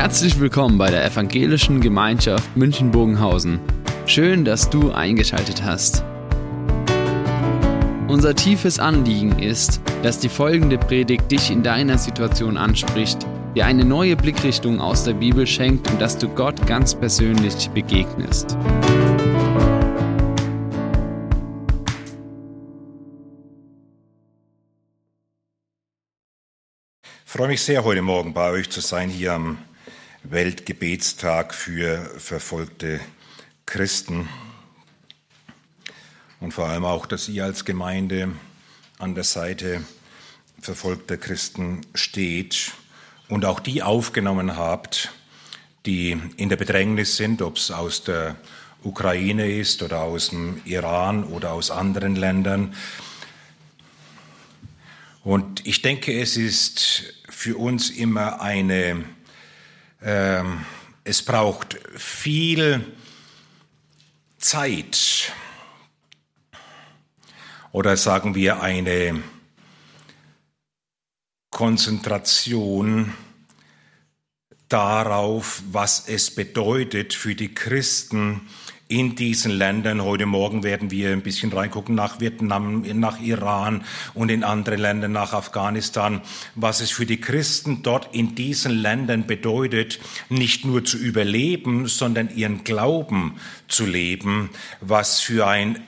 Herzlich willkommen bei der Evangelischen Gemeinschaft München-Bogenhausen. Schön, dass du eingeschaltet hast. Unser tiefes Anliegen ist, dass die folgende Predigt dich in deiner Situation anspricht, dir eine neue Blickrichtung aus der Bibel schenkt und dass du Gott ganz persönlich begegnest. Ich freue mich sehr, heute Morgen bei euch zu sein, hier am Weltgebetstag für verfolgte Christen. Und vor allem auch, dass ihr als Gemeinde an der Seite verfolgter Christen steht und auch die aufgenommen habt, die in der Bedrängnis sind, ob es aus der Ukraine ist oder aus dem Iran oder aus anderen Ländern. Und ich denke, es ist für uns immer eine ähm, es braucht viel Zeit. Oder sagen wir eine Konzentration darauf, was es bedeutet für die Christen, in diesen Ländern. Heute Morgen werden wir ein bisschen reingucken nach Vietnam, nach Iran und in andere Länder, nach Afghanistan, was es für die Christen dort in diesen Ländern bedeutet, nicht nur zu überleben, sondern ihren Glauben zu leben, was für ein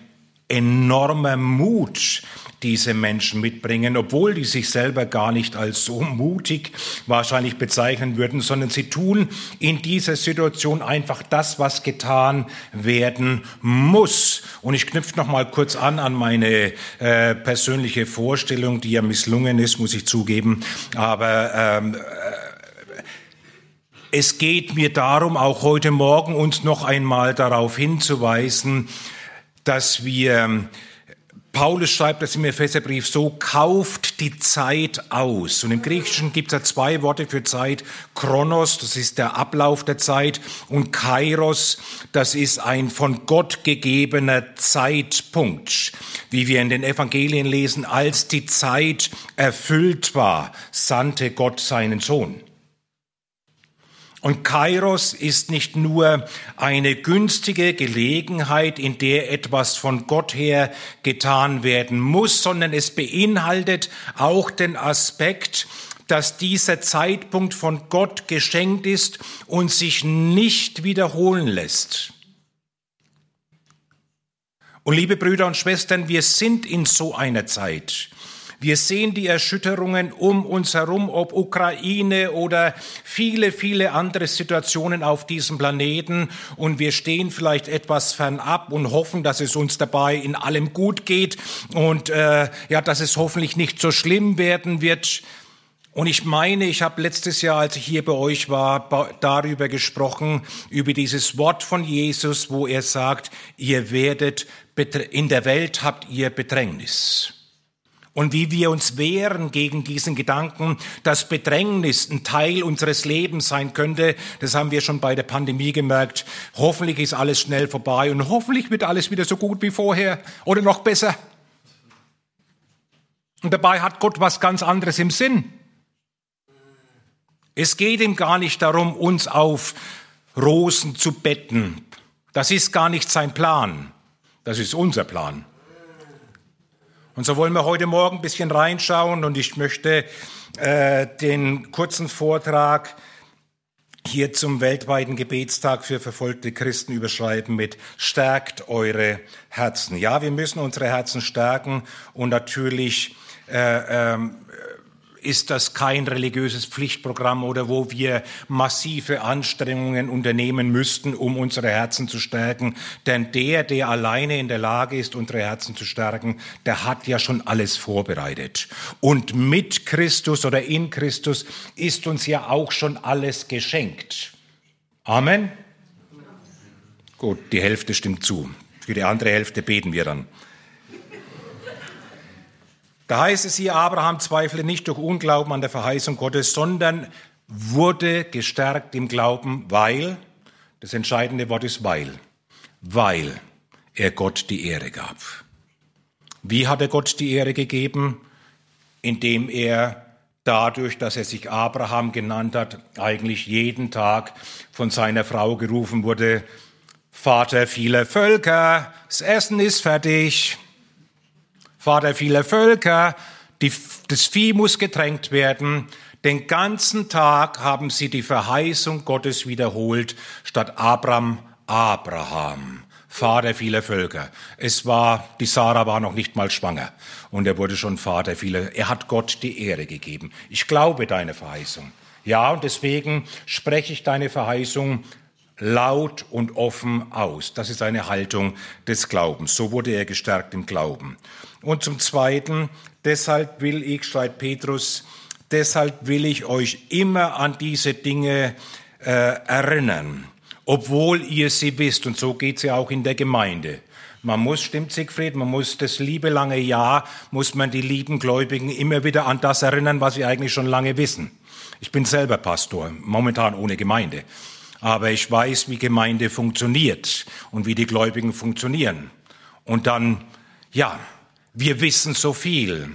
enormer Mut diese Menschen mitbringen, obwohl die sich selber gar nicht als so mutig wahrscheinlich bezeichnen würden, sondern sie tun in dieser Situation einfach das, was getan werden muss. Und ich knüpfe noch mal kurz an an meine äh, persönliche Vorstellung, die ja misslungen ist, muss ich zugeben. Aber ähm, äh, es geht mir darum, auch heute Morgen uns noch einmal darauf hinzuweisen, dass wir Paulus schreibt das im Epheserbrief so, kauft die Zeit aus. Und im Griechischen gibt es ja zwei Worte für Zeit. Chronos, das ist der Ablauf der Zeit, und Kairos, das ist ein von Gott gegebener Zeitpunkt. Wie wir in den Evangelien lesen, als die Zeit erfüllt war, sandte Gott seinen Sohn. Und Kairos ist nicht nur eine günstige Gelegenheit, in der etwas von Gott her getan werden muss, sondern es beinhaltet auch den Aspekt, dass dieser Zeitpunkt von Gott geschenkt ist und sich nicht wiederholen lässt. Und liebe Brüder und Schwestern, wir sind in so einer Zeit. Wir sehen die Erschütterungen um uns herum, ob Ukraine oder viele, viele andere Situationen auf diesem Planeten. Und wir stehen vielleicht etwas fernab und hoffen, dass es uns dabei in allem gut geht und äh, ja, dass es hoffentlich nicht so schlimm werden wird. Und ich meine, ich habe letztes Jahr, als ich hier bei euch war, darüber gesprochen, über dieses Wort von Jesus, wo er sagt, ihr werdet, in der Welt habt ihr Bedrängnis und wie wir uns wehren gegen diesen Gedanken, dass Bedrängnis ein Teil unseres Lebens sein könnte. Das haben wir schon bei der Pandemie gemerkt. Hoffentlich ist alles schnell vorbei und hoffentlich wird alles wieder so gut wie vorher oder noch besser. Und dabei hat Gott was ganz anderes im Sinn. Es geht ihm gar nicht darum, uns auf Rosen zu betten. Das ist gar nicht sein Plan. Das ist unser Plan. Und so wollen wir heute Morgen ein bisschen reinschauen und ich möchte äh, den kurzen Vortrag hier zum weltweiten Gebetstag für verfolgte Christen überschreiben mit Stärkt eure Herzen. Ja, wir müssen unsere Herzen stärken und natürlich äh, ähm, ist das kein religiöses Pflichtprogramm oder wo wir massive Anstrengungen unternehmen müssten, um unsere Herzen zu stärken. Denn der, der alleine in der Lage ist, unsere Herzen zu stärken, der hat ja schon alles vorbereitet. Und mit Christus oder in Christus ist uns ja auch schon alles geschenkt. Amen. Gut, die Hälfte stimmt zu. Für die andere Hälfte beten wir dann. Da heißt es hier, Abraham zweifle nicht durch Unglauben an der Verheißung Gottes, sondern wurde gestärkt im Glauben, weil, das entscheidende Wort ist weil, weil er Gott die Ehre gab. Wie hat er Gott die Ehre gegeben? Indem er dadurch, dass er sich Abraham genannt hat, eigentlich jeden Tag von seiner Frau gerufen wurde, Vater vieler Völker, das Essen ist fertig. Vater vieler Völker, die, das Vieh muss getränkt werden. Den ganzen Tag haben sie die Verheißung Gottes wiederholt, statt Abraham, Abraham. Vater vieler Völker. Es war, die Sarah war noch nicht mal schwanger und er wurde schon Vater vieler. Er hat Gott die Ehre gegeben. Ich glaube deine Verheißung. Ja, und deswegen spreche ich deine Verheißung laut und offen aus. Das ist eine Haltung des Glaubens. So wurde er gestärkt im Glauben. Und zum Zweiten, deshalb will ich, schreibt Petrus, deshalb will ich euch immer an diese Dinge äh, erinnern obwohl ihr sie wisst. Und so geht es ja auch in der Gemeinde. Man muss, stimmt Siegfried, man muss das liebe lange Jahr, muss man die lieben Gläubigen immer wieder an das erinnern, was sie eigentlich schon lange wissen. Ich bin selber Pastor, momentan ohne Gemeinde. Aber ich weiß, wie Gemeinde funktioniert und wie die Gläubigen funktionieren. Und dann, ja, wir wissen so viel.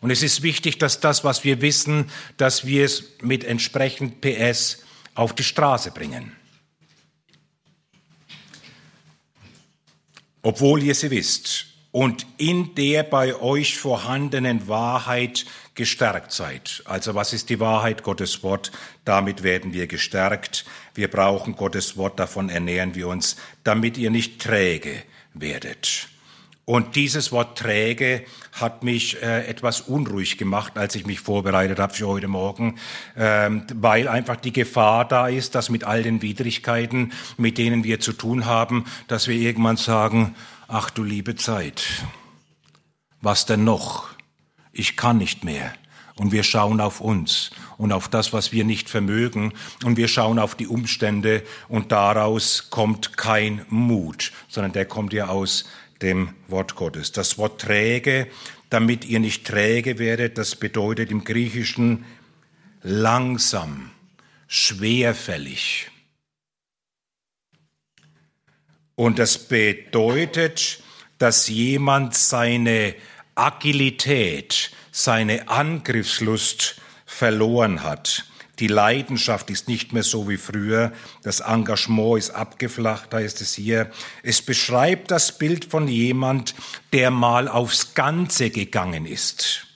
Und es ist wichtig, dass das, was wir wissen, dass wir es mit entsprechend PS auf die Straße bringen. obwohl ihr sie wisst und in der bei euch vorhandenen Wahrheit gestärkt seid. Also was ist die Wahrheit? Gottes Wort. Damit werden wir gestärkt. Wir brauchen Gottes Wort, davon ernähren wir uns, damit ihr nicht träge werdet. Und dieses Wort träge hat mich äh, etwas unruhig gemacht, als ich mich vorbereitet habe für heute Morgen, ähm, weil einfach die Gefahr da ist, dass mit all den Widrigkeiten, mit denen wir zu tun haben, dass wir irgendwann sagen, ach du liebe Zeit, was denn noch? Ich kann nicht mehr. Und wir schauen auf uns und auf das, was wir nicht vermögen. Und wir schauen auf die Umstände und daraus kommt kein Mut, sondern der kommt ja aus dem Wort Gottes. Das Wort träge, damit ihr nicht träge werdet, das bedeutet im Griechischen langsam, schwerfällig. Und das bedeutet, dass jemand seine Agilität, seine Angriffslust verloren hat. Die Leidenschaft ist nicht mehr so wie früher. Das Engagement ist abgeflacht, heißt es hier. Es beschreibt das Bild von jemand, der mal aufs Ganze gegangen ist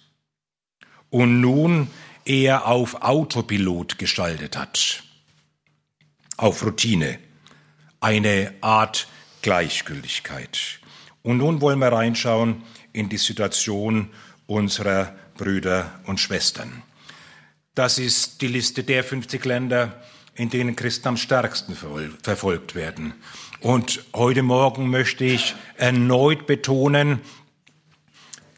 und nun eher auf Autopilot geschaltet hat, auf Routine, eine Art Gleichgültigkeit. Und nun wollen wir reinschauen in die Situation unserer Brüder und Schwestern. Das ist die Liste der 50 Länder, in denen Christen am stärksten verfolgt werden. Und heute Morgen möchte ich erneut betonen,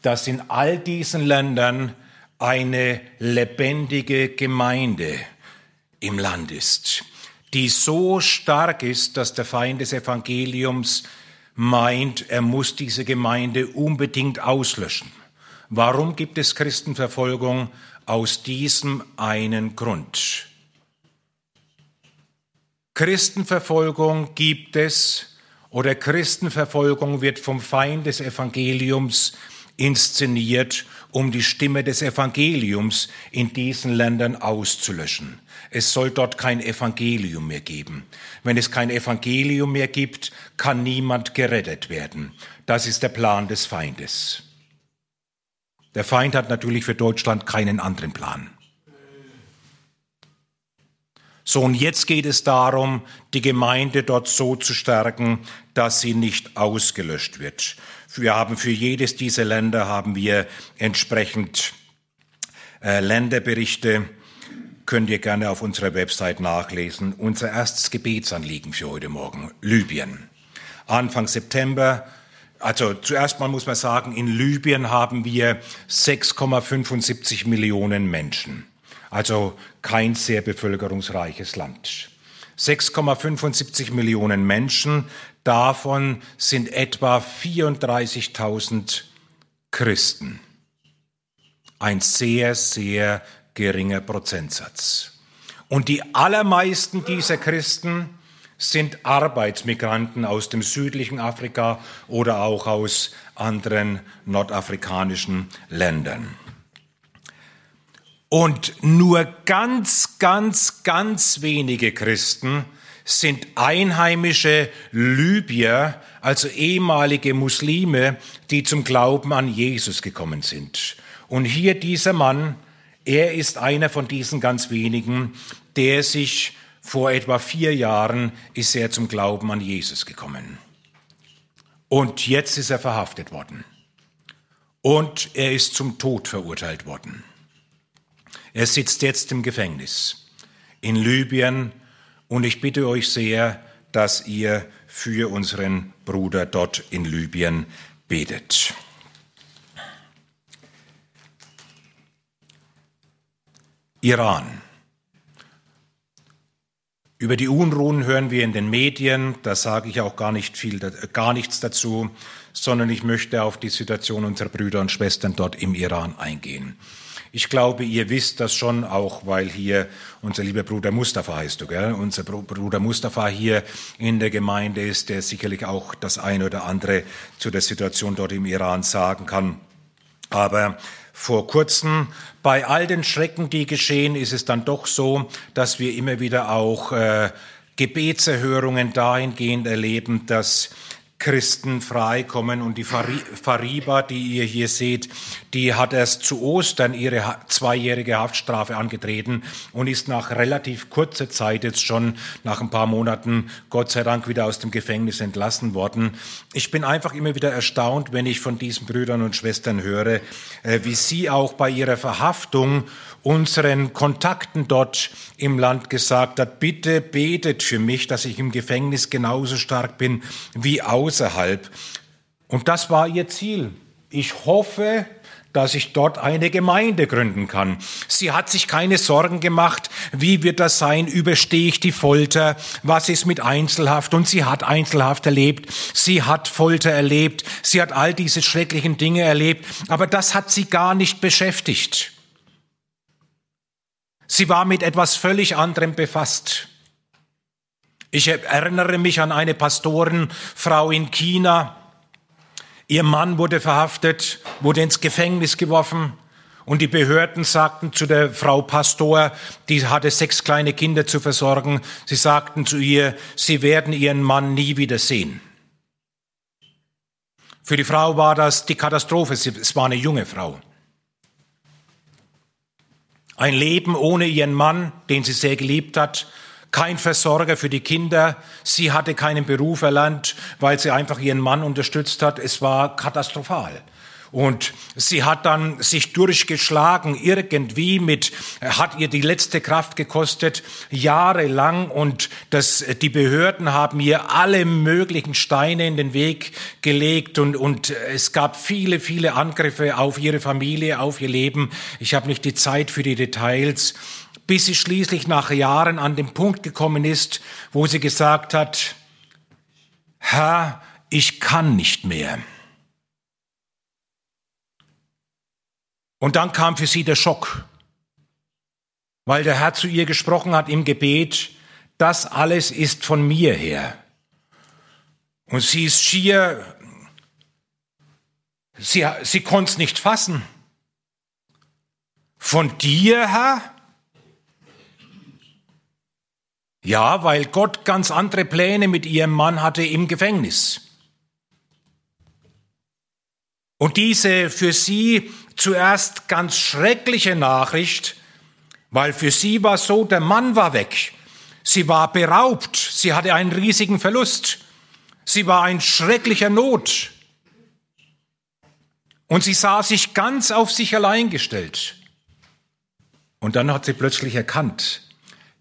dass in all diesen Ländern eine lebendige Gemeinde im Land ist, die so stark ist, dass der Feind des Evangeliums meint, er muss diese Gemeinde unbedingt auslöschen. Warum gibt es Christenverfolgung? aus diesem einen Grund. Christenverfolgung gibt es oder Christenverfolgung wird vom Feind des Evangeliums inszeniert, um die Stimme des Evangeliums in diesen Ländern auszulöschen. Es soll dort kein Evangelium mehr geben. Wenn es kein Evangelium mehr gibt, kann niemand gerettet werden. Das ist der Plan des Feindes. Der Feind hat natürlich für Deutschland keinen anderen Plan. So, und jetzt geht es darum, die Gemeinde dort so zu stärken, dass sie nicht ausgelöscht wird. Wir haben für jedes dieser Länder haben wir entsprechend äh, Länderberichte. Könnt ihr gerne auf unserer Website nachlesen. Unser erstes Gebetsanliegen für heute Morgen, Libyen. Anfang September also zuerst mal muss man sagen, in Libyen haben wir 6,75 Millionen Menschen. Also kein sehr bevölkerungsreiches Land. 6,75 Millionen Menschen, davon sind etwa 34.000 Christen. Ein sehr, sehr geringer Prozentsatz. Und die allermeisten dieser Christen sind Arbeitsmigranten aus dem südlichen Afrika oder auch aus anderen nordafrikanischen Ländern. Und nur ganz, ganz, ganz wenige Christen sind einheimische Libyer, also ehemalige Muslime, die zum Glauben an Jesus gekommen sind. Und hier dieser Mann, er ist einer von diesen ganz wenigen, der sich vor etwa vier Jahren ist er zum Glauben an Jesus gekommen. Und jetzt ist er verhaftet worden. Und er ist zum Tod verurteilt worden. Er sitzt jetzt im Gefängnis in Libyen und ich bitte euch sehr, dass ihr für unseren Bruder dort in Libyen betet. Iran. Über die Unruhen hören wir in den Medien, da sage ich auch gar nicht viel, gar nichts dazu, sondern ich möchte auf die Situation unserer Brüder und Schwestern dort im Iran eingehen. Ich glaube, ihr wisst das schon, auch weil hier unser lieber Bruder Mustafa heißt du, gell? Unser Bruder Mustafa hier in der Gemeinde ist, der sicherlich auch das eine oder andere zu der Situation dort im Iran sagen kann. Aber vor kurzem, bei all den Schrecken, die geschehen, ist es dann doch so, dass wir immer wieder auch äh, Gebetserhörungen dahingehend erleben, dass Christen freikommen. Und die Fariba, die ihr hier seht, die hat erst zu Ostern ihre zweijährige Haftstrafe angetreten und ist nach relativ kurzer Zeit jetzt schon nach ein paar Monaten Gott sei Dank wieder aus dem Gefängnis entlassen worden. Ich bin einfach immer wieder erstaunt, wenn ich von diesen Brüdern und Schwestern höre, äh, wie sie auch bei ihrer Verhaftung unseren Kontakten dort im Land gesagt hat, bitte betet für mich, dass ich im Gefängnis genauso stark bin wie außerhalb. Und das war ihr Ziel. Ich hoffe, dass ich dort eine Gemeinde gründen kann. Sie hat sich keine Sorgen gemacht, wie wird das sein, überstehe ich die Folter, was ist mit Einzelhaft und sie hat Einzelhaft erlebt, sie hat Folter erlebt, sie hat all diese schrecklichen Dinge erlebt, aber das hat sie gar nicht beschäftigt. Sie war mit etwas völlig anderem befasst. Ich erinnere mich an eine Pastorenfrau in China. Ihr Mann wurde verhaftet, wurde ins Gefängnis geworfen. Und die Behörden sagten zu der Frau Pastor, die hatte sechs kleine Kinder zu versorgen, sie sagten zu ihr, sie werden ihren Mann nie wieder sehen. Für die Frau war das die Katastrophe, es war eine junge Frau. Ein Leben ohne ihren Mann, den sie sehr geliebt hat, kein Versorger für die Kinder. Sie hatte keinen Beruf erlernt, weil sie einfach ihren Mann unterstützt hat. Es war katastrophal. Und sie hat dann sich durchgeschlagen, irgendwie mit, hat ihr die letzte Kraft gekostet, jahrelang. Und das, die Behörden haben ihr alle möglichen Steine in den Weg gelegt. Und, und es gab viele, viele Angriffe auf ihre Familie, auf ihr Leben. Ich habe nicht die Zeit für die Details bis sie schließlich nach Jahren an den Punkt gekommen ist, wo sie gesagt hat, Herr, ich kann nicht mehr. Und dann kam für sie der Schock, weil der Herr zu ihr gesprochen hat im Gebet, das alles ist von mir her. Und sie ist schier, sie, sie konnte es nicht fassen. Von dir, Herr? Ja, weil Gott ganz andere Pläne mit ihrem Mann hatte im Gefängnis. Und diese für sie zuerst ganz schreckliche Nachricht, weil für sie war so, der Mann war weg. Sie war beraubt. Sie hatte einen riesigen Verlust. Sie war ein schrecklicher Not. Und sie sah sich ganz auf sich allein gestellt. Und dann hat sie plötzlich erkannt,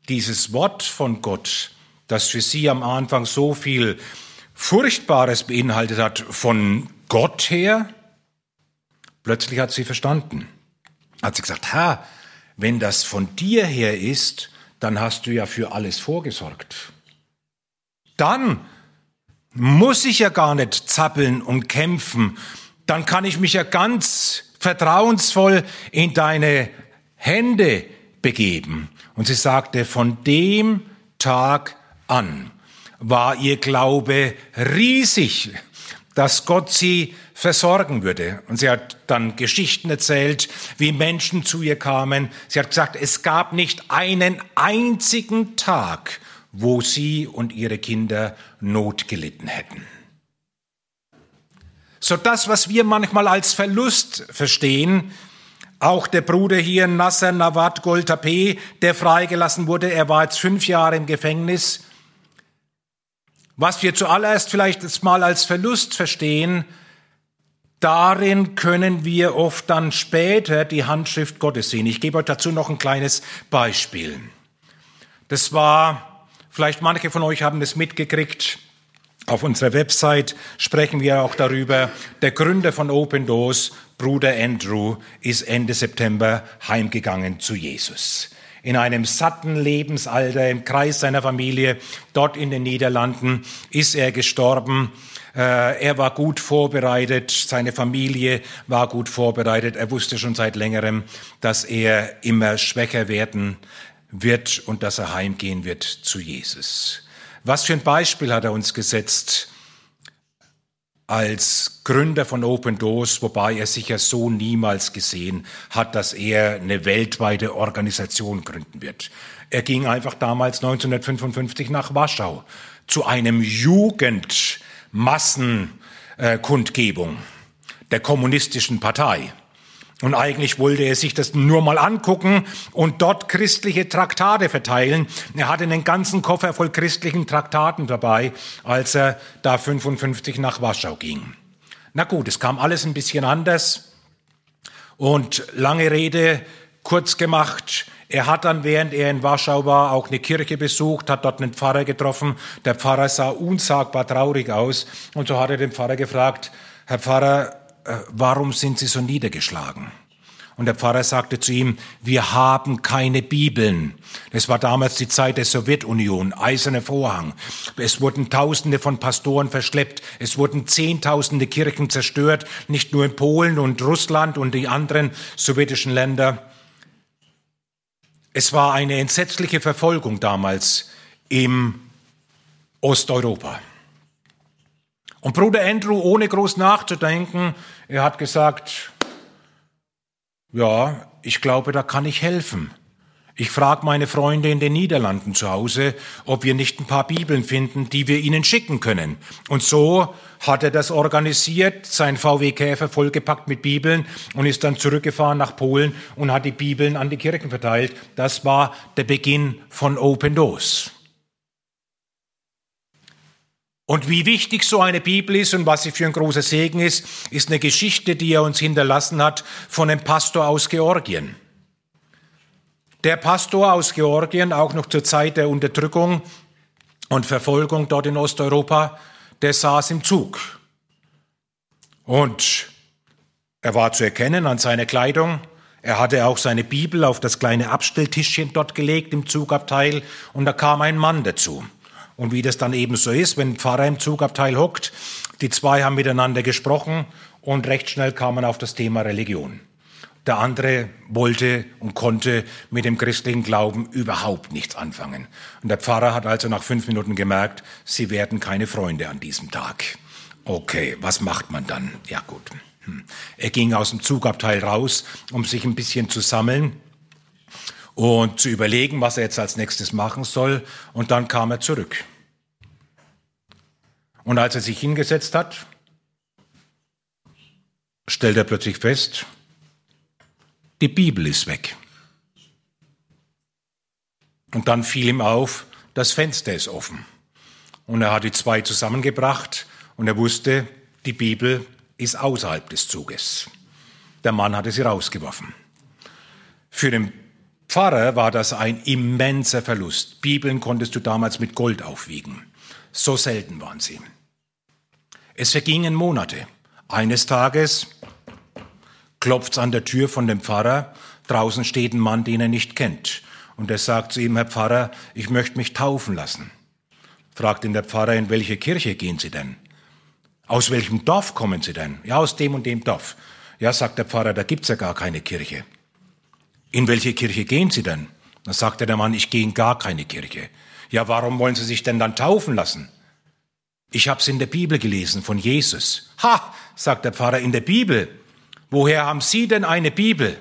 dieses Wort von Gott, das für sie am Anfang so viel Furchtbares beinhaltet hat, von Gott her, Plötzlich hat sie verstanden. Hat sie gesagt, Herr, wenn das von dir her ist, dann hast du ja für alles vorgesorgt. Dann muss ich ja gar nicht zappeln und kämpfen. Dann kann ich mich ja ganz vertrauensvoll in deine Hände begeben. Und sie sagte, von dem Tag an war ihr Glaube riesig. dass Gott sie versorgen würde. Und sie hat dann Geschichten erzählt, wie Menschen zu ihr kamen. Sie hat gesagt, es gab nicht einen einzigen Tag, wo sie und ihre Kinder Not gelitten hätten. So das, was wir manchmal als Verlust verstehen, auch der Bruder hier, Nasser Nawad Goltape, der freigelassen wurde, er war jetzt fünf Jahre im Gefängnis. Was wir zuallererst vielleicht mal als Verlust verstehen, darin können wir oft dann später die Handschrift Gottes sehen. Ich gebe euch dazu noch ein kleines Beispiel. Das war, vielleicht manche von euch haben es mitgekriegt, auf unserer Website sprechen wir auch darüber. Der Gründer von Open Doors, Bruder Andrew, ist Ende September heimgegangen zu Jesus. In einem satten Lebensalter im Kreis seiner Familie, dort in den Niederlanden, ist er gestorben. Äh, er war gut vorbereitet, seine Familie war gut vorbereitet. Er wusste schon seit längerem, dass er immer schwächer werden wird und dass er heimgehen wird zu Jesus. Was für ein Beispiel hat er uns gesetzt als Gründer von Open Doors, wobei er sicher so niemals gesehen hat, dass er eine weltweite Organisation gründen wird. Er ging einfach damals 1955 nach Warschau zu einem Jugendmassenkundgebung der kommunistischen Partei. Und eigentlich wollte er sich das nur mal angucken und dort christliche Traktate verteilen. Er hatte einen ganzen Koffer voll christlichen Traktaten dabei, als er da 55 nach Warschau ging. Na gut, es kam alles ein bisschen anders. Und lange Rede, kurz gemacht, er hat dann, während er in Warschau war, auch eine Kirche besucht, hat dort einen Pfarrer getroffen. Der Pfarrer sah unsagbar traurig aus. Und so hat er den Pfarrer gefragt, Herr Pfarrer, äh, warum sind Sie so niedergeschlagen? Und der Pfarrer sagte zu ihm, wir haben keine Bibeln. Das war damals die Zeit der Sowjetunion, eiserne Vorhang. Es wurden Tausende von Pastoren verschleppt. Es wurden Zehntausende Kirchen zerstört, nicht nur in Polen und Russland und die anderen sowjetischen Länder. Es war eine entsetzliche Verfolgung damals im Osteuropa. Und Bruder Andrew, ohne groß nachzudenken, er hat gesagt, ja, ich glaube, da kann ich helfen. Ich frage meine Freunde in den Niederlanden zu Hause, ob wir nicht ein paar Bibeln finden, die wir ihnen schicken können. Und so hat er das organisiert, sein VW Käfer vollgepackt mit Bibeln und ist dann zurückgefahren nach Polen und hat die Bibeln an die Kirchen verteilt. Das war der Beginn von Open Doors. Und wie wichtig so eine Bibel ist und was sie für ein großer Segen ist, ist eine Geschichte, die er uns hinterlassen hat von einem Pastor aus Georgien. Der Pastor aus Georgien, auch noch zur Zeit der Unterdrückung und Verfolgung dort in Osteuropa, der saß im Zug. Und er war zu erkennen an seiner Kleidung. Er hatte auch seine Bibel auf das kleine Abstelltischchen dort gelegt im Zugabteil und da kam ein Mann dazu. Und wie das dann eben so ist, wenn ein Pfarrer im Zugabteil hockt, die zwei haben miteinander gesprochen und recht schnell kam man auf das Thema Religion. Der andere wollte und konnte mit dem christlichen Glauben überhaupt nichts anfangen. Und der Pfarrer hat also nach fünf Minuten gemerkt, sie werden keine Freunde an diesem Tag. Okay, was macht man dann? Ja gut. Hm. Er ging aus dem Zugabteil raus, um sich ein bisschen zu sammeln und zu überlegen, was er jetzt als nächstes machen soll. Und dann kam er zurück. Und als er sich hingesetzt hat, stellt er plötzlich fest, die Bibel ist weg. Und dann fiel ihm auf, das Fenster ist offen. Und er hat die zwei zusammengebracht und er wusste, die Bibel ist außerhalb des Zuges. Der Mann hatte sie rausgeworfen. Für den Pfarrer war das ein immenser Verlust. Bibeln konntest du damals mit Gold aufwiegen. So selten waren sie. Es vergingen Monate. Eines Tages klopft's an der Tür von dem Pfarrer. Draußen steht ein Mann, den er nicht kennt. Und er sagt zu ihm, Herr Pfarrer, ich möchte mich taufen lassen. Fragt ihn der Pfarrer, in welche Kirche gehen Sie denn? Aus welchem Dorf kommen Sie denn? Ja, aus dem und dem Dorf. Ja, sagt der Pfarrer, da gibt's ja gar keine Kirche. In welche Kirche gehen Sie denn? Da sagte der Mann, ich gehe in gar keine Kirche. Ja, warum wollen Sie sich denn dann taufen lassen? Ich habe es in der Bibel gelesen von Jesus. Ha, sagt der Pfarrer, in der Bibel. Woher haben Sie denn eine Bibel?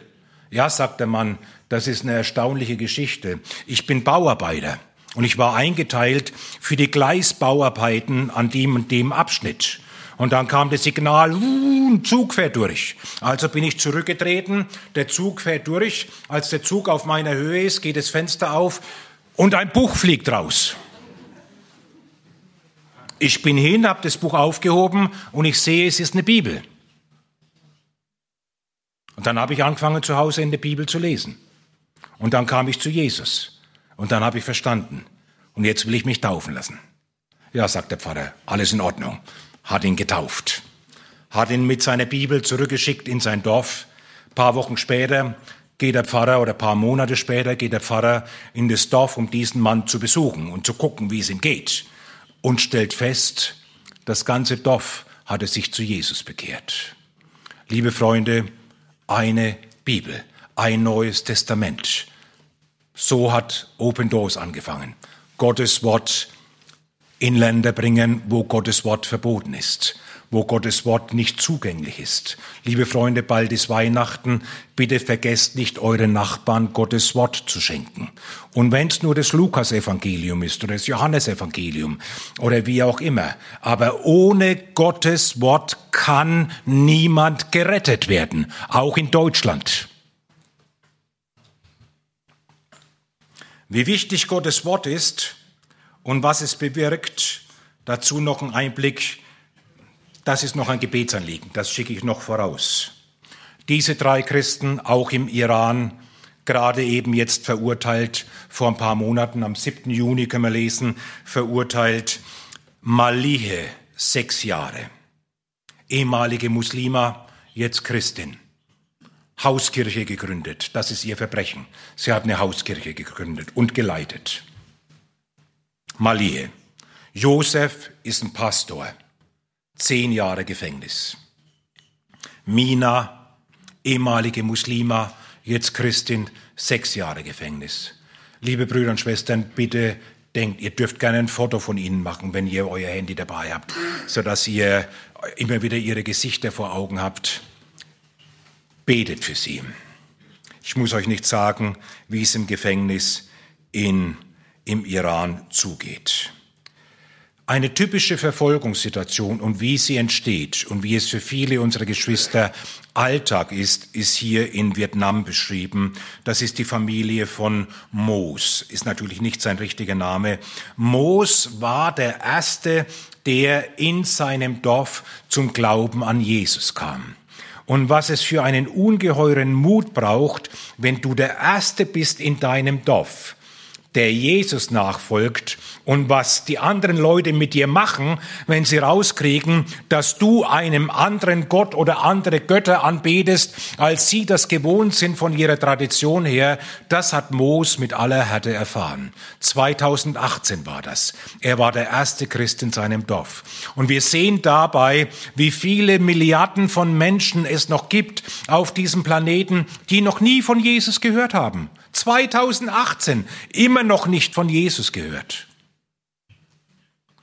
Ja, sagt der Mann, das ist eine erstaunliche Geschichte. Ich bin Bauarbeiter und ich war eingeteilt für die Gleisbauarbeiten an dem und dem Abschnitt. Und dann kam das Signal, uh, ein Zug fährt durch. Also bin ich zurückgetreten, der Zug fährt durch. Als der Zug auf meiner Höhe ist, geht das Fenster auf und ein Buch fliegt raus. Ich bin hin, habe das Buch aufgehoben und ich sehe, es ist eine Bibel. Und dann habe ich angefangen, zu Hause in der Bibel zu lesen. Und dann kam ich zu Jesus. Und dann habe ich verstanden. Und jetzt will ich mich taufen lassen. Ja, sagt der Pfarrer, alles in Ordnung. Hat ihn getauft. Hat ihn mit seiner Bibel zurückgeschickt in sein Dorf. Ein paar Wochen später geht der Pfarrer oder ein paar Monate später geht der Pfarrer in das Dorf, um diesen Mann zu besuchen und zu gucken, wie es ihm geht. Und stellt fest, das ganze Dorf hatte sich zu Jesus bekehrt. Liebe Freunde, eine Bibel, ein neues Testament. So hat Open Doors angefangen. Gottes Wort in Länder bringen, wo Gottes Wort verboten ist, wo Gottes Wort nicht zugänglich ist. Liebe Freunde, bald ist Weihnachten. Bitte vergesst nicht, euren Nachbarn Gottes Wort zu schenken. Und wenn es nur das Lukas-Evangelium ist oder das Johannesevangelium oder wie auch immer. Aber ohne Gottes Wort kann niemand gerettet werden, auch in Deutschland. Wie wichtig Gottes Wort ist und was es bewirkt, dazu noch ein Einblick. Das ist noch ein Gebetsanliegen, das schicke ich noch voraus. Diese drei Christen, auch im Iran, gerade eben jetzt verurteilt, vor ein paar Monaten, am 7. Juni können wir lesen, verurteilt Malihe, sechs Jahre. Ehemalige Muslima, jetzt Christin. Hauskirche gegründet. Das ist ihr Verbrechen. Sie hat eine Hauskirche gegründet und geleitet. Malie. Josef ist ein Pastor. Zehn Jahre Gefängnis. Mina, ehemalige Muslima, jetzt Christin, sechs Jahre Gefängnis. Liebe Brüder und Schwestern, bitte denkt, ihr dürft gerne ein Foto von ihnen machen, wenn ihr euer Handy dabei habt, sodass ihr immer wieder ihre Gesichter vor Augen habt. Betet für sie. Ich muss euch nicht sagen, wie es im Gefängnis in, im Iran zugeht. Eine typische Verfolgungssituation und wie sie entsteht und wie es für viele unserer Geschwister Alltag ist, ist hier in Vietnam beschrieben. Das ist die Familie von Moos, ist natürlich nicht sein richtiger Name. Moos war der erste, der in seinem Dorf zum Glauben an Jesus kam und was es für einen ungeheuren Mut braucht, wenn du der Erste bist in deinem Dorf, der Jesus nachfolgt und was die anderen Leute mit dir machen, wenn sie rauskriegen, dass du einem anderen Gott oder andere Götter anbetest, als sie das gewohnt sind von ihrer Tradition her, das hat Moos mit aller Härte erfahren. 2018 war das. Er war der erste Christ in seinem Dorf. Und wir sehen dabei, wie viele Milliarden von Menschen es noch gibt auf diesem Planeten, die noch nie von Jesus gehört haben. 2018 immer noch nicht von Jesus gehört.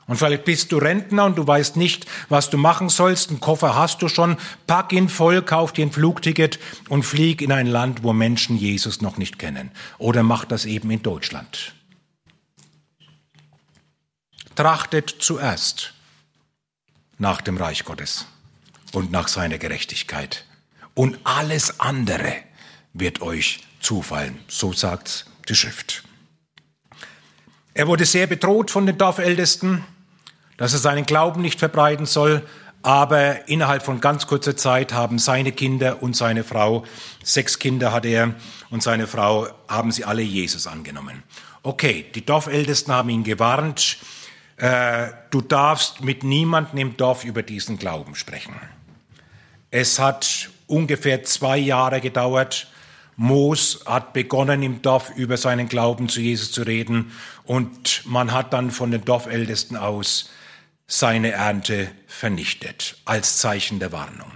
Und vielleicht bist du Rentner und du weißt nicht, was du machen sollst. Einen Koffer hast du schon. Pack ihn voll, kauf dir ein Flugticket und flieg in ein Land, wo Menschen Jesus noch nicht kennen. Oder mach das eben in Deutschland. Trachtet zuerst nach dem Reich Gottes und nach seiner Gerechtigkeit. Und alles andere wird euch zufallen. So sagt die Schrift. Er wurde sehr bedroht von den Dorfältesten dass er seinen Glauben nicht verbreiten soll, aber innerhalb von ganz kurzer Zeit haben seine Kinder und seine Frau, sechs Kinder hat er und seine Frau, haben sie alle Jesus angenommen. Okay, die Dorfältesten haben ihn gewarnt, äh, du darfst mit niemandem im Dorf über diesen Glauben sprechen. Es hat ungefähr zwei Jahre gedauert. Moos hat begonnen, im Dorf über seinen Glauben zu Jesus zu reden und man hat dann von den Dorfältesten aus seine Ernte vernichtet, als Zeichen der Warnung.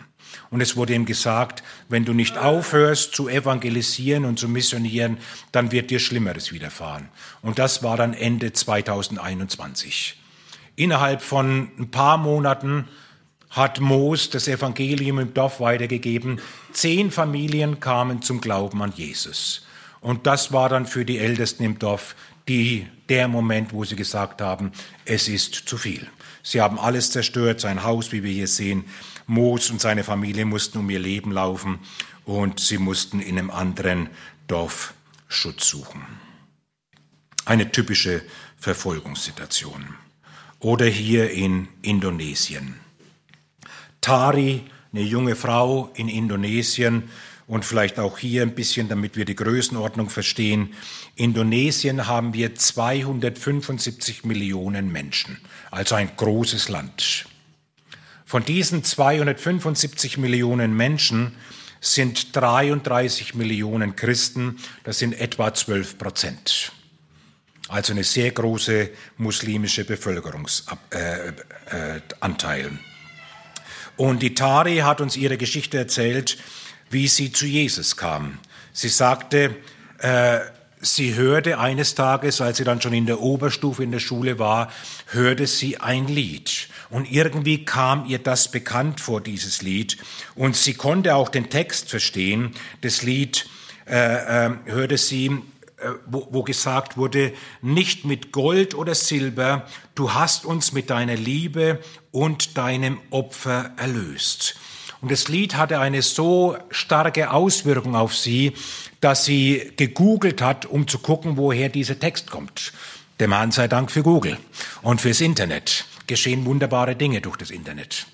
Und es wurde ihm gesagt, wenn du nicht aufhörst zu evangelisieren und zu missionieren, dann wird dir Schlimmeres widerfahren. Und das war dann Ende 2021. Innerhalb von ein paar Monaten hat Moos das Evangelium im Dorf weitergegeben. Zehn Familien kamen zum Glauben an Jesus. Und das war dann für die Ältesten im Dorf die, der Moment, wo sie gesagt haben, es ist zu viel. Sie haben alles zerstört, sein Haus, wie wir hier sehen. Moos und seine Familie mussten um ihr Leben laufen und sie mussten in einem anderen Dorf Schutz suchen. Eine typische Verfolgungssituation. Oder hier in Indonesien. Tari, eine junge Frau in Indonesien und vielleicht auch hier ein bisschen, damit wir die Größenordnung verstehen. Indonesien haben wir 275 Millionen Menschen, also ein großes Land. Von diesen 275 Millionen Menschen sind 33 Millionen Christen, das sind etwa 12 Prozent. Also eine sehr große muslimische Bevölkerungsanteil. Äh, äh, und die Tari hat uns ihre Geschichte erzählt, wie sie zu Jesus kam. Sie sagte, äh, sie hörte eines Tages, als sie dann schon in der Oberstufe in der Schule war, hörte sie ein Lied. Und irgendwie kam ihr das bekannt vor, dieses Lied. Und sie konnte auch den Text verstehen. Das Lied äh, äh, hörte sie, wo, wo gesagt wurde, nicht mit Gold oder Silber, du hast uns mit deiner Liebe und deinem Opfer erlöst. Und das Lied hatte eine so starke Auswirkung auf sie, dass sie gegoogelt hat, um zu gucken, woher dieser Text kommt. Dem Herrn sei Dank für Google und fürs Internet. Geschehen wunderbare Dinge durch das Internet.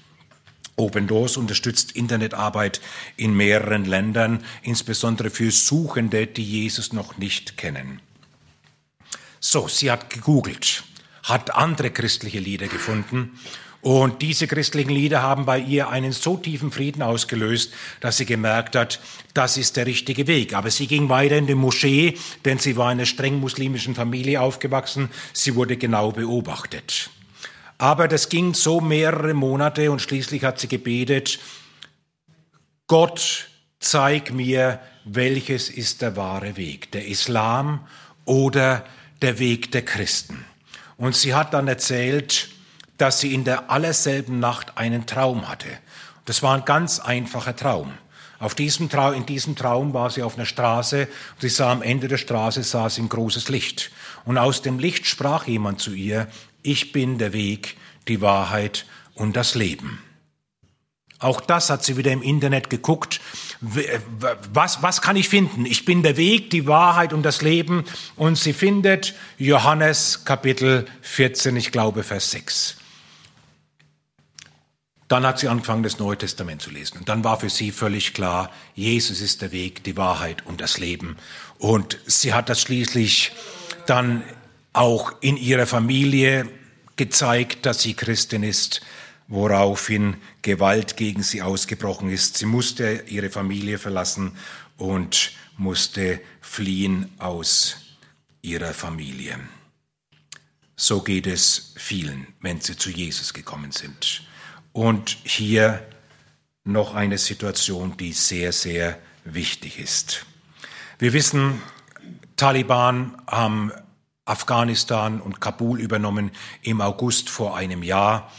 Open Doors unterstützt Internetarbeit in mehreren Ländern, insbesondere für Suchende, die Jesus noch nicht kennen. So, sie hat gegoogelt, hat andere christliche Lieder gefunden und diese christlichen Lieder haben bei ihr einen so tiefen Frieden ausgelöst, dass sie gemerkt hat, das ist der richtige Weg. Aber sie ging weiter in die Moschee, denn sie war in einer streng muslimischen Familie aufgewachsen. Sie wurde genau beobachtet. Aber das ging so mehrere Monate und schließlich hat sie gebetet, Gott, zeig mir, welches ist der wahre Weg, der Islam oder der Weg der Christen. Und sie hat dann erzählt, dass sie in der allerselben Nacht einen Traum hatte. Das war ein ganz einfacher Traum. Auf diesem Traum, in diesem Traum war sie auf einer Straße und sie sah am Ende der Straße sah sie ein großes Licht. Und aus dem Licht sprach jemand zu ihr, ich bin der Weg, die Wahrheit und das Leben. Auch das hat sie wieder im Internet geguckt. Was, was kann ich finden? Ich bin der Weg, die Wahrheit und das Leben. Und sie findet Johannes Kapitel 14, ich glaube Vers 6. Dann hat sie angefangen, das Neue Testament zu lesen. Und dann war für sie völlig klar, Jesus ist der Weg, die Wahrheit und das Leben. Und sie hat das schließlich dann auch in ihrer Familie gezeigt, dass sie Christin ist, woraufhin Gewalt gegen sie ausgebrochen ist. Sie musste ihre Familie verlassen und musste fliehen aus ihrer Familie. So geht es vielen, wenn sie zu Jesus gekommen sind. Und hier noch eine Situation, die sehr, sehr wichtig ist. Wir wissen, Taliban haben Afghanistan und Kabul übernommen im August vor einem Jahr.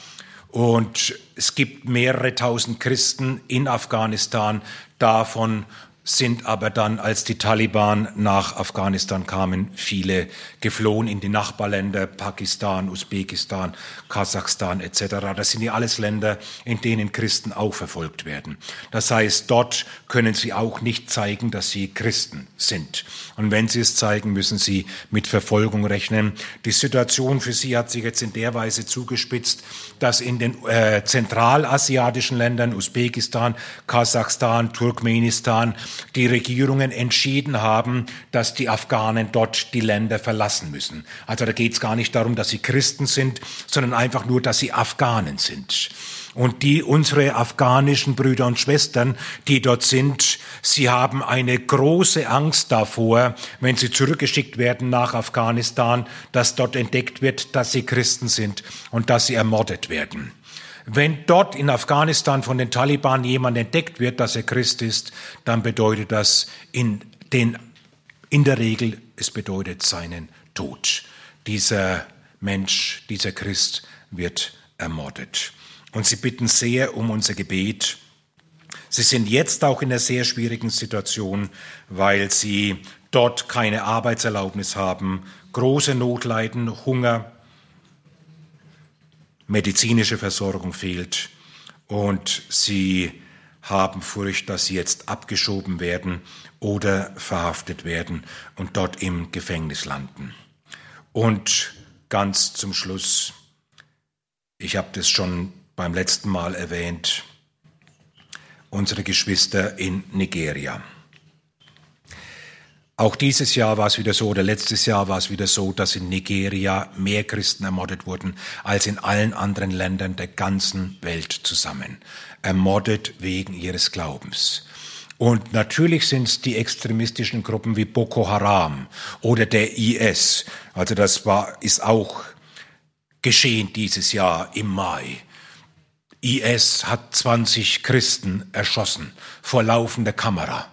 Und es gibt mehrere tausend Christen in Afghanistan, davon sind aber dann, als die Taliban nach Afghanistan kamen, viele geflohen in die Nachbarländer, Pakistan, Usbekistan, Kasachstan etc. Das sind ja alles Länder, in denen Christen auch verfolgt werden. Das heißt, dort können sie auch nicht zeigen, dass sie Christen sind. Und wenn sie es zeigen, müssen sie mit Verfolgung rechnen. Die Situation für sie hat sich jetzt in der Weise zugespitzt, dass in den äh, zentralasiatischen Ländern, Usbekistan, Kasachstan, Turkmenistan, die Regierungen entschieden haben, dass die Afghanen dort die Länder verlassen müssen. Also da geht es gar nicht darum, dass sie Christen sind, sondern einfach nur, dass sie Afghanen sind. Und die, unsere afghanischen Brüder und Schwestern, die dort sind, sie haben eine große Angst davor, wenn sie zurückgeschickt werden nach Afghanistan, dass dort entdeckt wird, dass sie Christen sind und dass sie ermordet werden. Wenn dort in Afghanistan von den Taliban jemand entdeckt wird, dass er Christ ist, dann bedeutet das in, den, in der Regel, es bedeutet seinen Tod. Dieser Mensch, dieser Christ wird ermordet. Und sie bitten sehr um unser Gebet. Sie sind jetzt auch in einer sehr schwierigen Situation, weil sie dort keine Arbeitserlaubnis haben, große Not leiden, Hunger, medizinische Versorgung fehlt und sie haben Furcht, dass sie jetzt abgeschoben werden oder verhaftet werden und dort im Gefängnis landen. Und ganz zum Schluss, ich habe das schon beim letzten Mal erwähnt, unsere Geschwister in Nigeria. Auch dieses Jahr war es wieder so, oder letztes Jahr war es wieder so, dass in Nigeria mehr Christen ermordet wurden als in allen anderen Ländern der ganzen Welt zusammen. Ermordet wegen ihres Glaubens. Und natürlich sind es die extremistischen Gruppen wie Boko Haram oder der IS. Also das war, ist auch geschehen dieses Jahr im Mai. IS hat 20 Christen erschossen vor laufender Kamera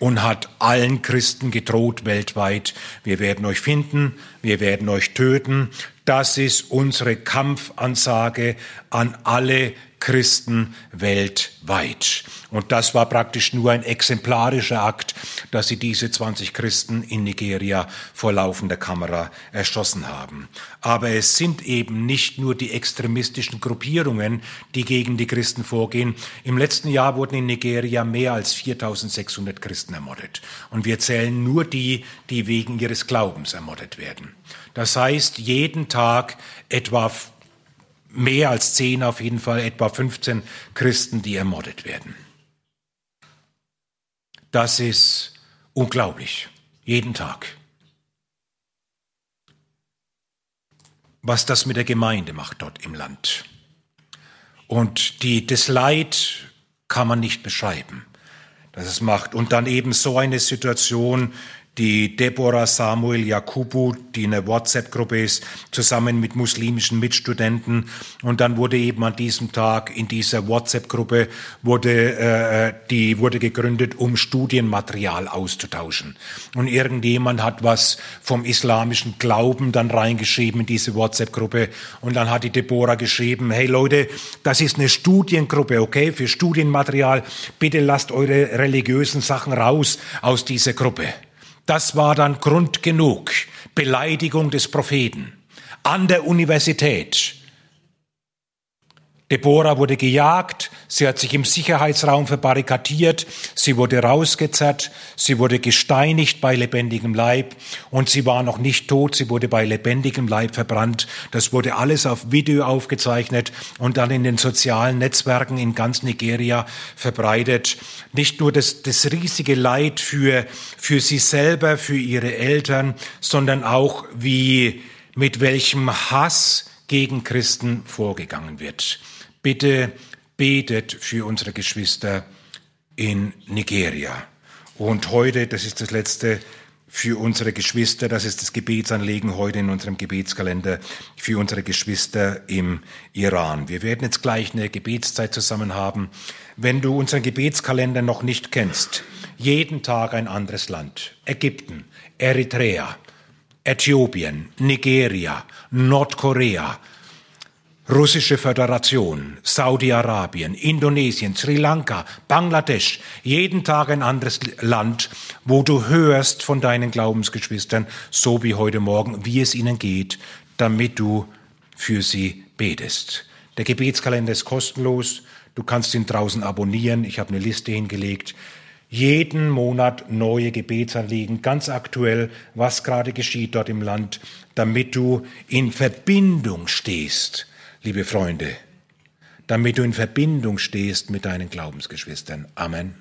und hat allen Christen gedroht weltweit, wir werden euch finden, wir werden euch töten. Das ist unsere Kampfansage an alle Christen weltweit. Und das war praktisch nur ein exemplarischer Akt, dass sie diese 20 Christen in Nigeria vor laufender Kamera erschossen haben. Aber es sind eben nicht nur die extremistischen Gruppierungen, die gegen die Christen vorgehen. Im letzten Jahr wurden in Nigeria mehr als 4600 Christen ermordet. Und wir zählen nur die, die wegen ihres Glaubens ermordet werden. Das heißt, jeden Tag etwa mehr als zehn, auf jeden Fall etwa 15 Christen, die ermordet werden. Das ist unglaublich. Jeden Tag. Was das mit der Gemeinde macht dort im Land. Und die, das Leid kann man nicht beschreiben, das es macht. Und dann eben so eine Situation, die Deborah Samuel Jakubu, die in einer WhatsApp-Gruppe ist, zusammen mit muslimischen Mitstudenten. Und dann wurde eben an diesem Tag in dieser WhatsApp-Gruppe wurde, äh, die wurde gegründet, um Studienmaterial auszutauschen. Und irgendjemand hat was vom islamischen Glauben dann reingeschrieben in diese WhatsApp-Gruppe. Und dann hat die Deborah geschrieben, hey Leute, das ist eine Studiengruppe, okay, für Studienmaterial. Bitte lasst eure religiösen Sachen raus aus dieser Gruppe. Das war dann Grund genug. Beleidigung des Propheten. An der Universität Deborah wurde gejagt, sie hat sich im Sicherheitsraum verbarrikadiert, sie wurde rausgezerrt, sie wurde gesteinigt bei lebendigem Leib und sie war noch nicht tot, sie wurde bei lebendigem Leib verbrannt. Das wurde alles auf Video aufgezeichnet und dann in den sozialen Netzwerken in ganz Nigeria verbreitet. Nicht nur das, das riesige Leid für, für sie selber, für ihre Eltern, sondern auch wie, mit welchem Hass gegen Christen vorgegangen wird. Bitte betet für unsere Geschwister in Nigeria. Und heute, das ist das letzte, für unsere Geschwister, das ist das Gebetsanlegen heute in unserem Gebetskalender, für unsere Geschwister im Iran. Wir werden jetzt gleich eine Gebetszeit zusammen haben. Wenn du unseren Gebetskalender noch nicht kennst, jeden Tag ein anderes Land. Ägypten, Eritrea, Äthiopien, Nigeria, Nordkorea, Russische Föderation, Saudi-Arabien, Indonesien, Sri Lanka, Bangladesch, jeden Tag ein anderes Land, wo du hörst von deinen Glaubensgeschwistern, so wie heute Morgen, wie es ihnen geht, damit du für sie betest. Der Gebetskalender ist kostenlos. Du kannst ihn draußen abonnieren. Ich habe eine Liste hingelegt. Jeden Monat neue Gebetsanliegen, ganz aktuell, was gerade geschieht dort im Land, damit du in Verbindung stehst liebe Freunde, damit du in Verbindung stehst mit deinen Glaubensgeschwistern. Amen.